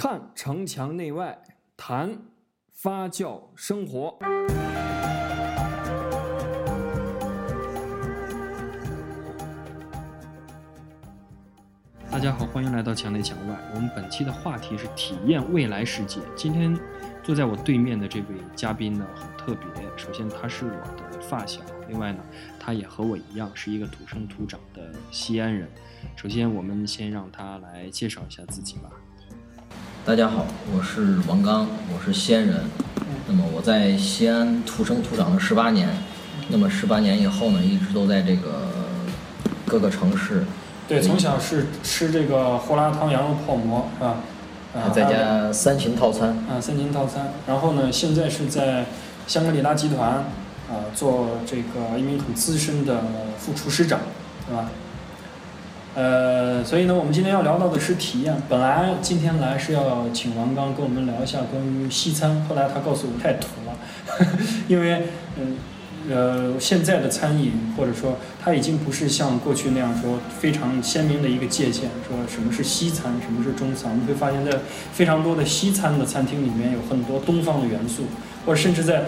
看城墙内外，谈发酵生活。大家好，欢迎来到墙内墙外。我们本期的话题是体验未来世界。今天坐在我对面的这位嘉宾呢，很特别。首先，他是我的发小；另外呢，他也和我一样是一个土生土长的西安人。首先，我们先让他来介绍一下自己吧。大家好，我是王刚，我是西安人。那么我在西安土生土长了十八年。那么十八年以后呢，一直都在这个各个城市。对，从小是吃这个胡辣汤羊肉泡馍，是吧？啊，再加三秦套餐。啊，三秦套餐。然后呢，现在是在香格里拉集团啊，做这个一名很资深的副厨师长，对吧？呃，所以呢，我们今天要聊到的是体验。本来今天来是要请王刚跟我们聊一下关于西餐，后来他告诉我太土了，因为嗯。呃，现在的餐饮或者说它已经不是像过去那样说非常鲜明的一个界限，说什么是西餐，什么是中餐。我们会发现，在非常多的西餐的餐厅里面有很多东方的元素，或者甚至在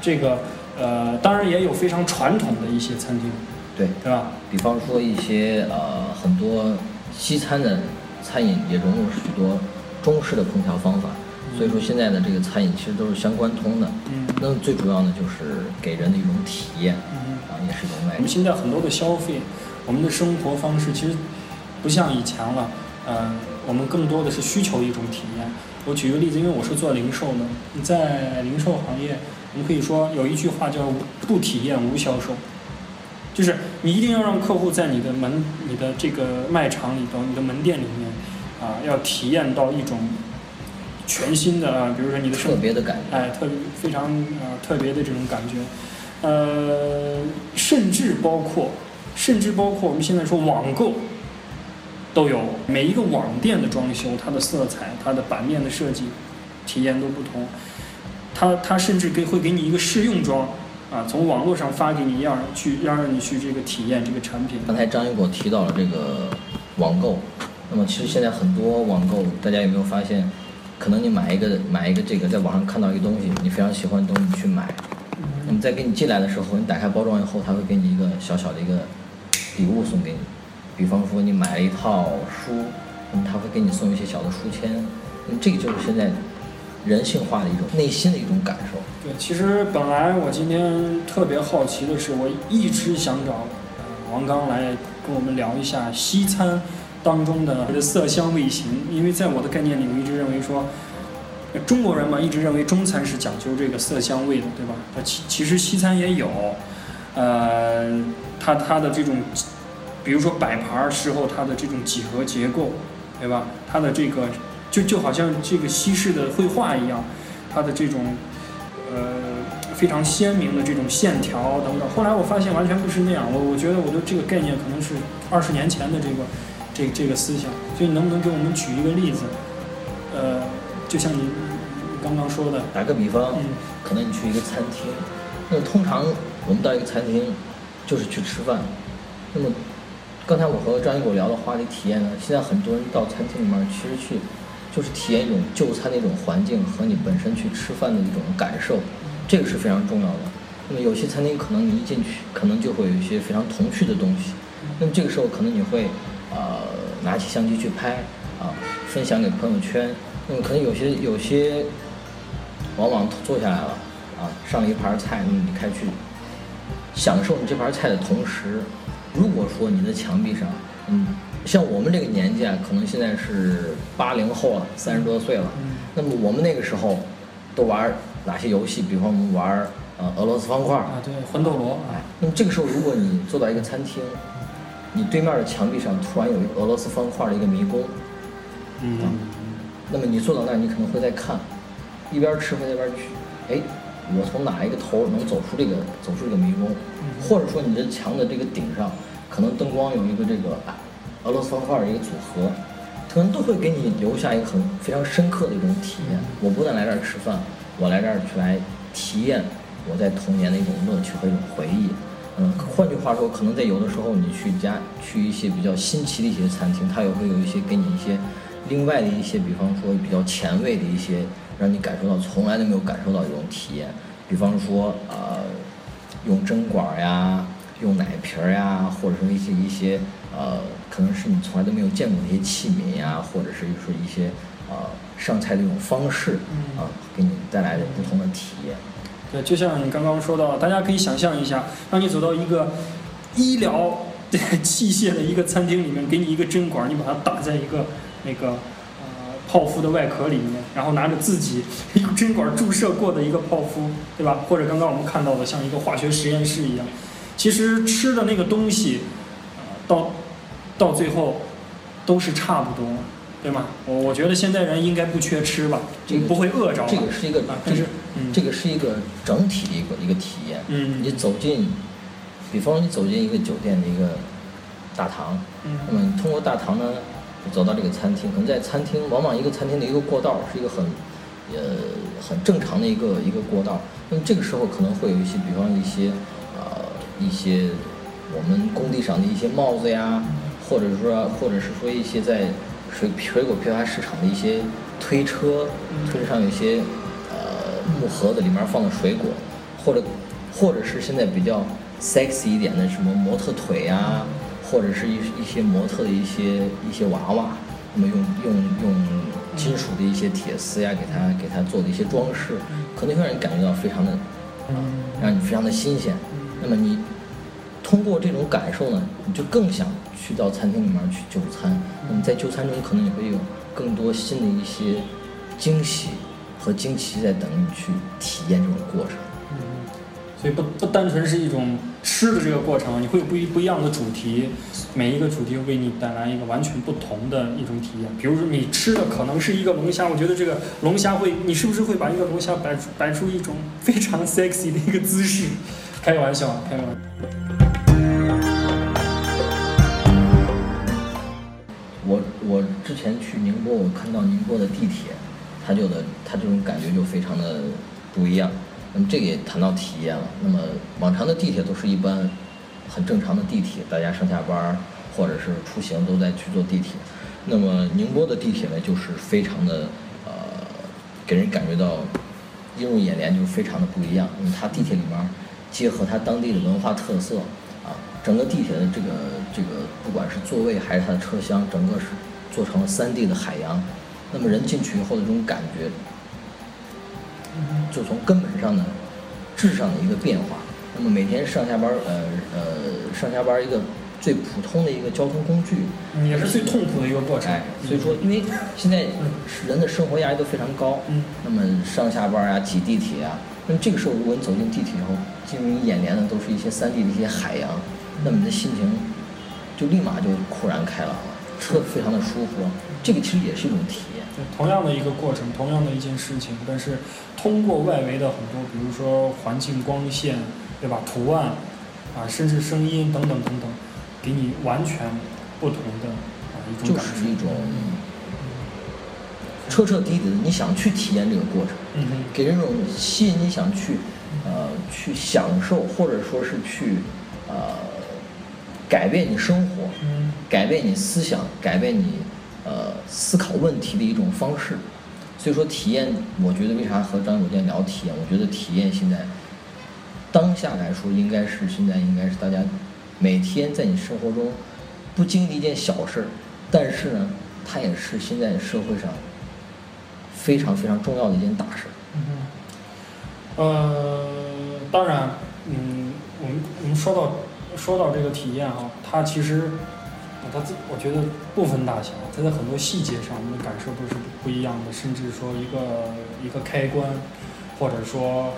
这个呃，当然也有非常传统的一些餐厅，对对吧？比方说一些呃很多西餐的餐饮也融入许多中式的烹调方法。所以说现在的这个餐饮其实都是相关通的，嗯，那最主要呢就是给人的一种体验，嗯，啊也是一种卖。我们现在很多的消费，我们的生活方式其实不像以前了，呃，我们更多的是需求一种体验。我举个例子，因为我是做零售的，你在零售行业，我们可以说有一句话叫“不体验无销售”，就是你一定要让客户在你的门、你的这个卖场里头、你的门店里面，啊，要体验到一种。全新的啊，比如说你的特别的感觉，哎，特别非常啊特别的这种感觉，呃，甚至包括，甚至包括我们现在说网购，都有每一个网店的装修，它的色彩、它的版面的设计，体验都不同。它它甚至给会给你一个试用装，啊，从网络上发给你，让去让让你去这个体验这个产品。刚才张一果提到了这个网购，那么其实现在很多网购，大家有没有发现？可能你买一个买一个这个，在网上看到一个东西，你非常喜欢的东西去买，那么在给你进来的时候，你打开包装以后，他会给你一个小小的一个礼物送给你，比方说你买了一套书，那么他会给你送一些小的书签，那么这个就是现在人性化的一种内心的一种感受。对，其实本来我今天特别好奇的是，我一直想找王刚来跟我们聊一下西餐。当中的色香味形，因为在我的概念里，我一直认为说，中国人嘛，一直认为中餐是讲究这个色香味的，对吧？它其其实西餐也有，呃，它它的这种，比如说摆盘儿时候它的这种几何结构，对吧？它的这个就就好像这个西式的绘画一样，它的这种呃非常鲜明的这种线条等等。后来我发现完全不是那样，我我觉得我的这个概念可能是二十年前的这个。这这个思想，所以你能不能给我们举一个例子？呃，就像你刚刚说的，打个比方，可能你去一个餐厅，那么通常我们到一个餐厅就是去吃饭。那么刚才我和张一果聊的话题体验呢，现在很多人到餐厅里面其实去就是体验一种就餐的一种环境和你本身去吃饭的一种感受，这个是非常重要的。那么有些餐厅可能你一进去，可能就会有一些非常童趣的东西，那么这个时候可能你会。呃，拿起相机去拍，啊，分享给朋友圈。那么可能有些有些，往往坐下来了，啊，上了一盘菜，那么你开去享受你这盘菜的同时，如果说你的墙壁上，嗯，像我们这个年纪啊，可能现在是八零后了，三十多岁了，那么我们那个时候都玩哪些游戏？比方我们玩呃俄罗斯方块啊，对，魂斗罗。哎，那么这个时候，如果你坐到一个餐厅。你对面的墙壁上突然有一个俄罗斯方块的一个迷宫，嗯，那么你坐到那儿，你可能会在看，一边吃饭一边去，哎，我从哪一个头能走出这个走出这个迷宫，或者说你的墙的这个顶上，可能灯光有一个这个俄罗斯方块的一个组合，可能都会给你留下一个很非常深刻的一种体验。我不但来这儿吃饭，我来这儿去来体验我在童年的一种乐趣和一种回忆。嗯，换句话说，可能在有的时候，你去家去一些比较新奇的一些餐厅，它也会有一些给你一些另外的一些，比方说比较前卫的一些，让你感受到从来都没有感受到这种体验。比方说，呃，用针管呀，用奶瓶儿呀，或者说一些一些，呃，可能是你从来都没有见过的一些器皿呀，或者是说一些，呃，上菜的一种方式，啊，给你带来的不同的体验。对，就像你刚刚说到，大家可以想象一下，当你走到一个医疗 器械的一个餐厅里面，给你一个针管，你把它打在一个那个。泡芙的外壳里面，然后拿着自己用针管注射过的一个泡芙，对吧？或者刚刚我们看到的像一个化学实验室一样，其实吃的那个东西，呃，到到最后都是差不多，对吗？我我觉得现在人应该不缺吃吧，这个不会饿着。这个是一个，这是这个是一个整体的一个一个体验。嗯，你走进，比方说你走进一个酒店的一个大堂，嗯，那么你通过大堂呢？走到这个餐厅，可能在餐厅，往往一个餐厅的一个过道是一个很，呃，很正常的一个一个过道。那么这个时候可能会有一些，比方一些，呃，一些我们工地上的一些帽子呀，或者说，或者是说一些在水水果批发市场的一些推车，推车上有一些呃木盒子，里面放的水果，或者或者是现在比较 sexy 一点的什么模特腿呀。或者是一一些模特的一些一些娃娃，那么用用用金属的一些铁丝呀，给它给它做的一些装饰，可能会让你感觉到非常的啊，让你非常的新鲜。那么你通过这种感受呢，你就更想去到餐厅里面去就餐。那么在就餐中，可能也会有更多新的一些惊喜和惊奇在等你去体验这种过程。嗯所以不不单纯是一种吃的这个过程，你会有不一不一样的主题，每一个主题为你带来一个完全不同的一种体验。比如说你吃的可能是一个龙虾，我觉得这个龙虾会，你是不是会把一个龙虾摆摆出一种非常 sexy 的一个姿势？开个玩笑，开个玩笑。我我之前去宁波，我看到宁波的地铁，它就的它这种感觉就非常的不一样。那么这个也谈到体验了。那么往常的地铁都是一般很正常的地铁，大家上下班或者是出行都在去坐地铁。那么宁波的地铁呢，就是非常的呃，给人感觉到映入眼帘，就是非常的不一样。因为它地铁里面结合它当地的文化特色啊，整个地铁的这个这个不管是座位还是它的车厢，整个是做成了三 D 的海洋。那么人进去以后的这种感觉。就从根本上的质上的一个变化。那么每天上下班，呃呃，上下班一个最普通的一个交通工具，也是最痛苦的一个过程。哎，所以说，因为现在人的生活压力都非常高，嗯，那么上下班啊，挤地铁啊，那么这个时候如果你走进地铁以后，进入你眼帘的都是一些三 D 的一些海洋，那么你的心情就立马就豁然开朗了，特非常的舒服。这个其实也是一种体验。同样的一个过程，同样的一件事情，但是通过外围的很多，比如说环境、光线，对吧？图案，啊，甚至声音等等等等，给你完全不同的啊一种感受。就是一种彻彻底底的，你想去体验这个过程，给人一种吸引你想去呃去享受，或者说是去呃改变你生活，改变你思想，改变你。呃，思考问题的一种方式，所以说体验，我觉得为啥和张友健聊体验？我觉得体验现在当下来说，应该是现在应该是大家每天在你生活中不经历一件小事儿，但是呢，它也是现在社会上非常非常重要的一件大事。嗯呃，当然，嗯，我们我们说到说到这个体验哈，它其实。它自我觉得不分大小，它在很多细节上，我们的感受都是不一样的。甚至说一个一个开关，或者说，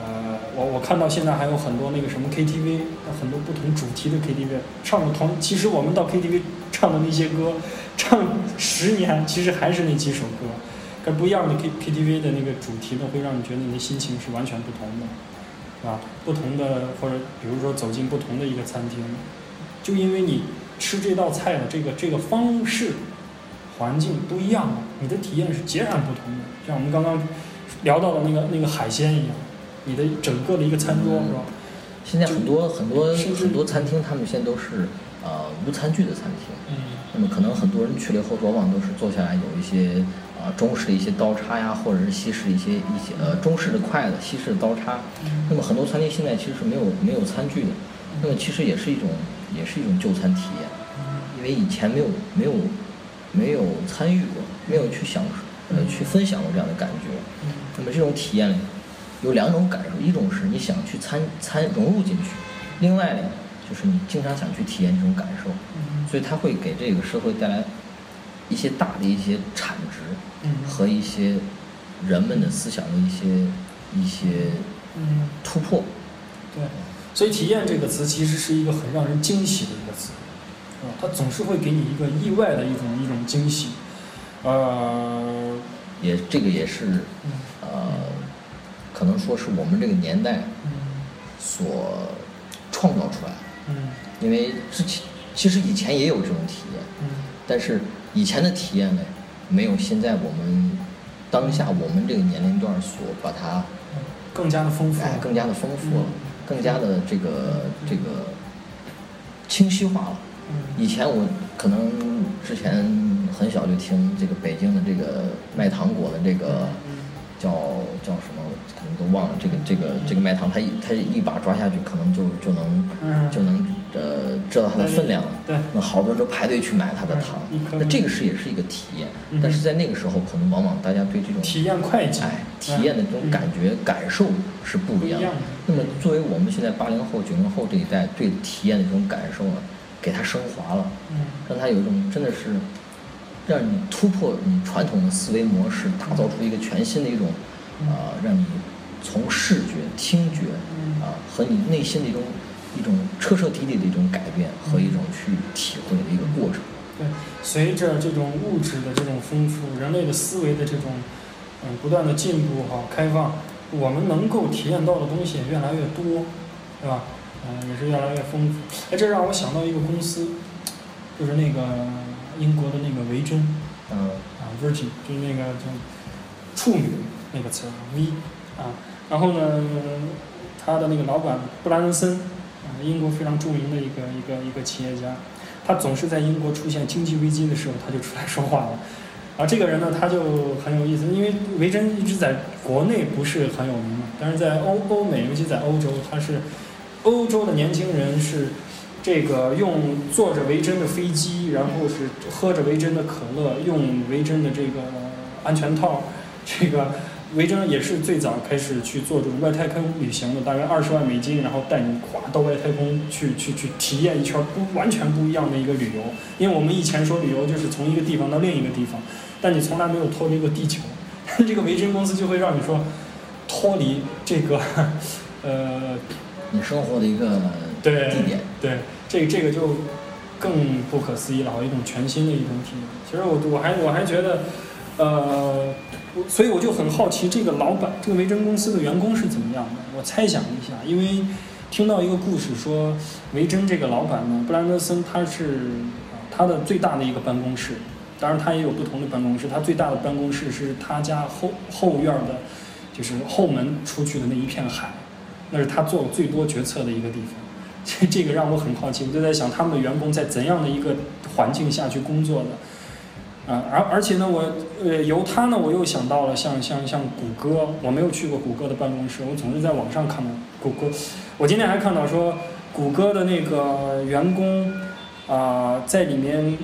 呃，我我看到现在还有很多那个什么 KTV，很多不同主题的 KTV，唱的同，其实我们到 KTV 唱的那些歌，唱十年其实还是那几首歌，可不一样的 K KTV 的那个主题呢，会让你觉得你的心情是完全不同的，啊，不同的或者比如说走进不同的一个餐厅，就因为你。吃这道菜的这个这个方式、环境不一样，你的体验是截然不同的。像我们刚刚聊到的那个那个海鲜一样，你的整个的一个餐桌是吧？现在很多很多很多餐厅，他们现在都是呃无餐具的餐厅。嗯那么可能很多人去了以后，往往都是坐下来有一些啊、中式的一些刀叉呀，或者是西式的一些一些呃中式的筷子、西式的刀叉。那么很多餐厅现在其实是没有没有餐具的，那么其实也是一种也是一种就餐体验，因为以前没有没有没有参与过，没有去享受呃去分享过这样的感觉。那么这种体验呢，有两种感受，一种是你想去参参融入进去，另外呢就是你经常想去体验这种感受。所以它会给这个社会带来一些大的一些产值嗯和一些人们的思想的一些一些嗯，突破。对，所以体验这个词其实是一个很让人惊喜的一个词，啊，它总是会给你一个意外的一种一种惊喜，呃，也这个也是嗯。呃，可能说是我们这个年代嗯。所创造出来的。嗯。因为之前其实以前也有这种体验，嗯。但是以前的体验呢，没有现在我们当下我们这个年龄段所把它嗯，更加的丰富哎，更加的丰富了嗯，更加的这个这个清晰化了。嗯以前我可能之前很小就听这个北京的这个卖糖果的这个嗯叫叫什么，可能都忘了。这个这个这个卖糖，他一他一把抓下去，可能就就能嗯就能呃知道它的分量了。对那好多人都排队去买它的糖那这个是也是一个体验嗯。但是在那个时候，可能往往大家对这种体验会计，哎体验的这种感觉感受是不一样的。那么作为我们现在八零后、九零后这一代对体验的这种感受呢，给它升华了，嗯让它有一种真的是让你突破你传统的思维模式，打造出一个全新的一种啊、让你从视觉、听觉嗯啊和你内心的一种一种彻彻底底的一种改变和一种去体会的一个过程。对，随着这种物质的这种丰富，人类的思维的这种嗯不断的进步哈开放，我们能够体验到的东西也越来越多，对吧？嗯、也是越来越丰富。哎，这让我想到一个公司，就是那个英国的那个维珍嗯啊，Virgin，就是那个叫处女那个词儿 V 啊，然后呢，他的那个老板布兰登森啊，英国非常著名的一个一个一个企业家，他总是在英国出现经济危机的时候，他就出来说话了。啊，这个人呢，他就很有意思，因为维珍一直在国内不是很有名嘛，但是在欧欧美，尤其在欧洲，他是欧洲的年轻人是这个用坐着维珍的飞机，然后是喝着维珍的可乐，用维珍的这个安全套，这个维珍也是最早开始去做这种外太空旅行的，大概二十万美金，然后带你跨到外太空去去去体验一圈不完全不一样的一个旅游。因为我们以前说旅游就是从一个地方到另一个地方，但你从来没有脱离过地球。这个维珍公司就会让你说脱离这个 呃你生活的一个对地点。对，这这个就更不可思议了，一种全新的一种体验。其实我我还我还觉得，呃，所以我就很好奇，这个老板，这个维珍公司的员工是怎么样的？我猜想一下，因为听到一个故事说，维珍这个老板呢，布兰德森他是他的最大的一个办公室，当然他也有不同的办公室，他最大的办公室是他家后后院的，就是后门出去的那一片海，那是他做最多决策的一个地方。这 这个让我很好奇，我就在想他们的员工在怎样的一个环境下去工作的，啊，而而且呢，我呃由他呢，我又想到了像像像谷歌，我没有去过谷歌的办公室，我总是在网上看到谷歌，我今天还看到说谷歌的那个员工啊、在里面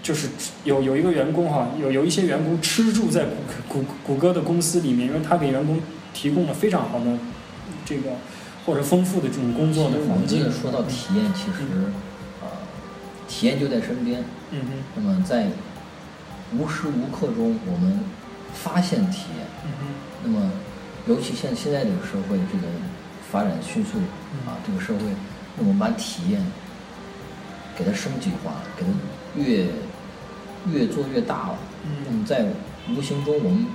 就是有有一个员工哈，有有一些员工吃住在谷谷谷歌的公司里面，因为他给员工提供了非常好的这个或者丰富的这种工作的环境们这个。说到体验，其实啊、体验就在身边。嗯哼，那么在无时无刻中，我们发现体验。嗯，那么，尤其像现在这个社会，这个发展迅速啊，这个社会，那我们把体验给它升级化，给它越越做越大了。那嗯么在无形中，我们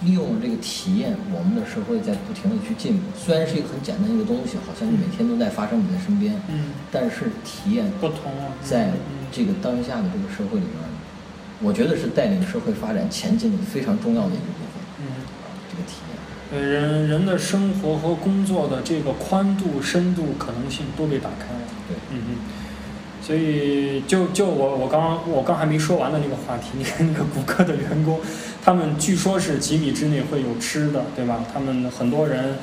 利用了这个体验，我们的社会在不停的去进步。虽然是一个很简单一个东西，好像你每天都在发生你的身边，嗯，但是体验不同啊，在嗯这个当下的这个社会里面，我觉得是带领社会发展前进的非常重要的一个部分嗯，啊，这个体验。呃，人人的生活和工作的这个宽度、深度、可能性都被打开了。对，嗯哼，所以就就我我刚我刚还没说完的那个话题，你看那个谷歌的员工，他们据说是几米之内会有吃的，对吧？他们很多人，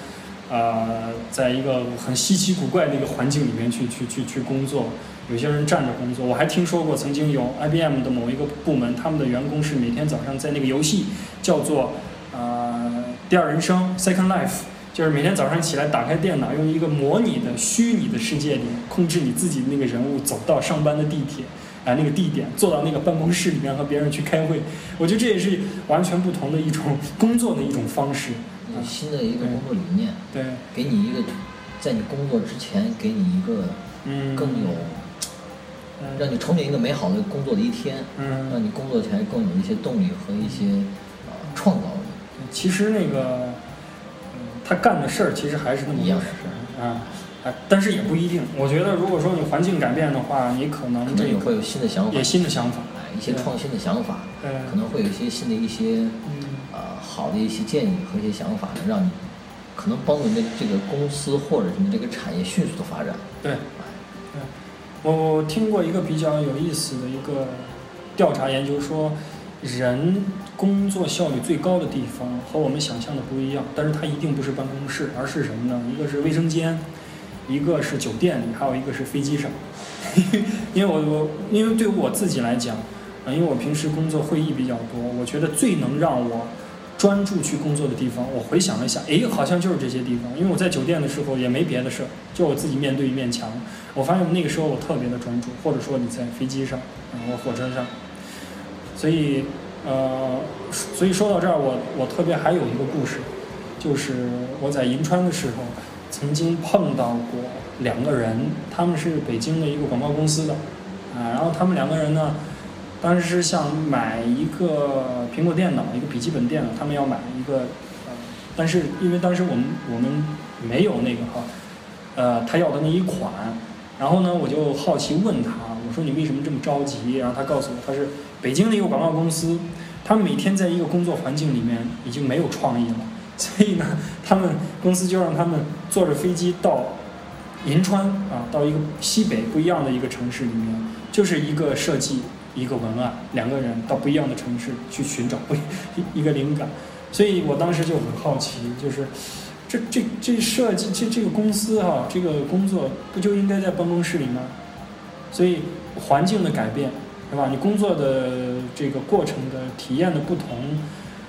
呃，在一个很稀奇古怪的一个环境里面去去去去工作，有些人站着工作。我还听说过曾经有 IBM 的某一个部门，他们的员工是每天早上在那个游戏叫做呃第二人生 Second Life。就是每天早上起来打开电脑，用一个模拟的虚拟的世界里控制你自己的那个人物走到上班的地铁，啊那个地点，坐到那个办公室里面和别人去开会。我觉得这也是完全不同的一种工作的一种方式，新的一个工作理念。对，给你一个，在你工作之前给你一个更有，让你憧憬一个美好的工作的一天，嗯，让你工作起来更有一些动力和一些呃创造力。其实那个。他干的事儿其实还是那么一样的事儿啊，啊，但是也不一定。我觉得，如果说你环境改变的话，你可能这个会有新的想法，也新的想法，一些创新的想法，可能会有一些新的一些呃好的一些建议和一些想法，能让你可能帮助你的这个公司或者你这个产业迅速的发展。对，对，我我听过一个比较有意思的一个调查研究说。人工作效率最高的地方和我们想象的不一样，但是它一定不是办公室，而是什么呢？一个是卫生间，一个是酒店里，还有一个是飞机上。因为我我因为对我自己来讲，啊，因为我平时工作会议比较多，我觉得最能让我专注去工作的地方，我回想了一下，哎，好像就是这些地方。因为我在酒店的时候也没别的事儿，就我自己面对一面墙。我发现那个时候我特别的专注，或者说你在飞机上，然后火车上。所以，呃，所以说到这儿，我我特别还有一个故事，就是我在银川的时候，曾经碰到过两个人，他们是北京的一个广告公司的，啊，然后他们两个人呢，当时是想买一个苹果电脑，一个笔记本电脑，他们要买一个，呃，但是因为当时我们我们没有那个哈，呃，他要的那一款，然后呢，我就好奇问他，我说你为什么这么着急？然后他告诉我，他是。北京的一个广告公司，他们每天在一个工作环境里面已经没有创意了，所以呢，他们公司就让他们坐着飞机到银川啊，到一个西北不一样的一个城市里面，就是一个设计一个文案，两个人到不一样的城市去寻找不一 一个灵感，所以我当时就很好奇，就是这这这设计这这个公司哈，这个工作不就应该在办公室里吗？所以环境的改变。对吧？你工作的这个过程的体验的不同，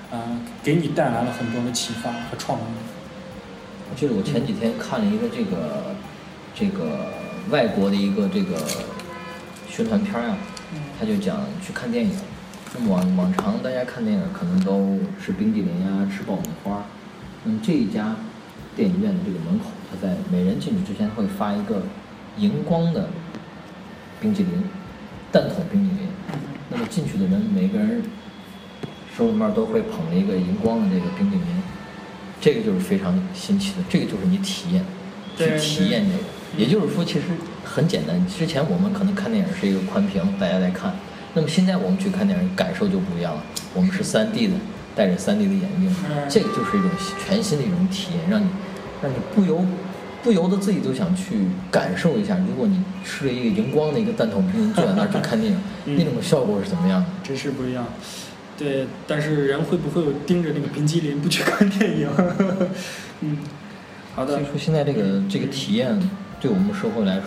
啊，给你带来了很多的启发和创意。我记得我前几天看了一个这个这个外国的一个这个宣传片啊，他就讲去看电影。那么往往常大家看电影可能都是冰激凌呀，吃爆米花。那么这一家电影院的这个门口，他在每人进去之前会发一个荧光的冰激凌。蛋筒冰激凌，那么进去的人每个人手里面都会捧着一个荧光的这个冰激凌，这个就是非常新奇的，这个就是你体验，去体验这个。也就是说，其实很简单。之前我们可能看电影是一个宽屏，大家在看，那么现在我们去看电影感受就不一样了。我们是 3D 的，戴着 3D 的眼镜，这个就是一种全新的一种体验，让你让你不由。不由得自己都想去感受一下，如果你吃了一个荧光的一个蛋筒冰坐在那儿去看电影，那种效果是怎么样的？真是不一样。对，但是人会不会盯着那个冰激凌不去看电影？嗯，好的。所以说，现在这个这个体验对我们社会来说，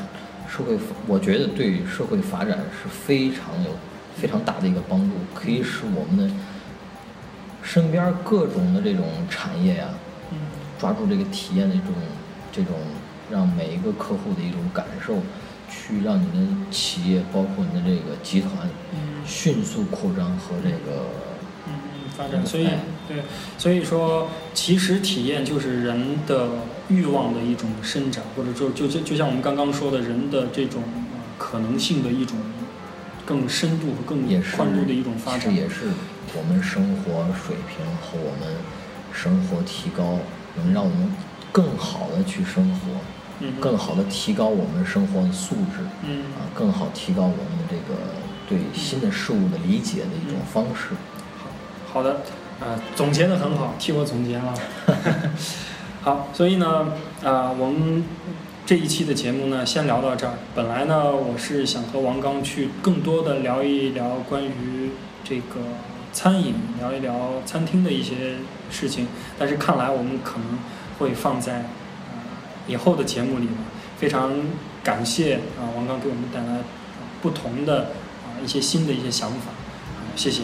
社会我觉得对社会发展是非常有非常大的一个帮助，可以使我们的身边各种的这种产业呀，抓住这个体验的这种。这种让每一个客户的一种感受，去让你的企业，包括你的这个集团，迅速扩张和这个嗯发展。所以对，所以说其实体验就是人的欲望的一种伸展，或者就就就就像我们刚刚说的，人的这种可能性的一种更深度和更宽度的一种发展。也是我们生活水平和我们生活提高，能让我们。更好的去生活，更好的提高我们生活的素质，嗯啊，更好提高我们的这个对新的事物的理解的一种方式。好，好的，啊，总结的很好，替我总结了。好，所以呢，啊，我们这一期的节目呢，先聊到这儿。本来呢，我是想和王刚去更多的聊一聊关于这个餐饮，聊一聊餐厅的一些事情，但是看来我们可能会放在呃以后的节目里了。非常感谢啊，王刚给我们带来不同的啊一些新的一些想法，啊，谢谢。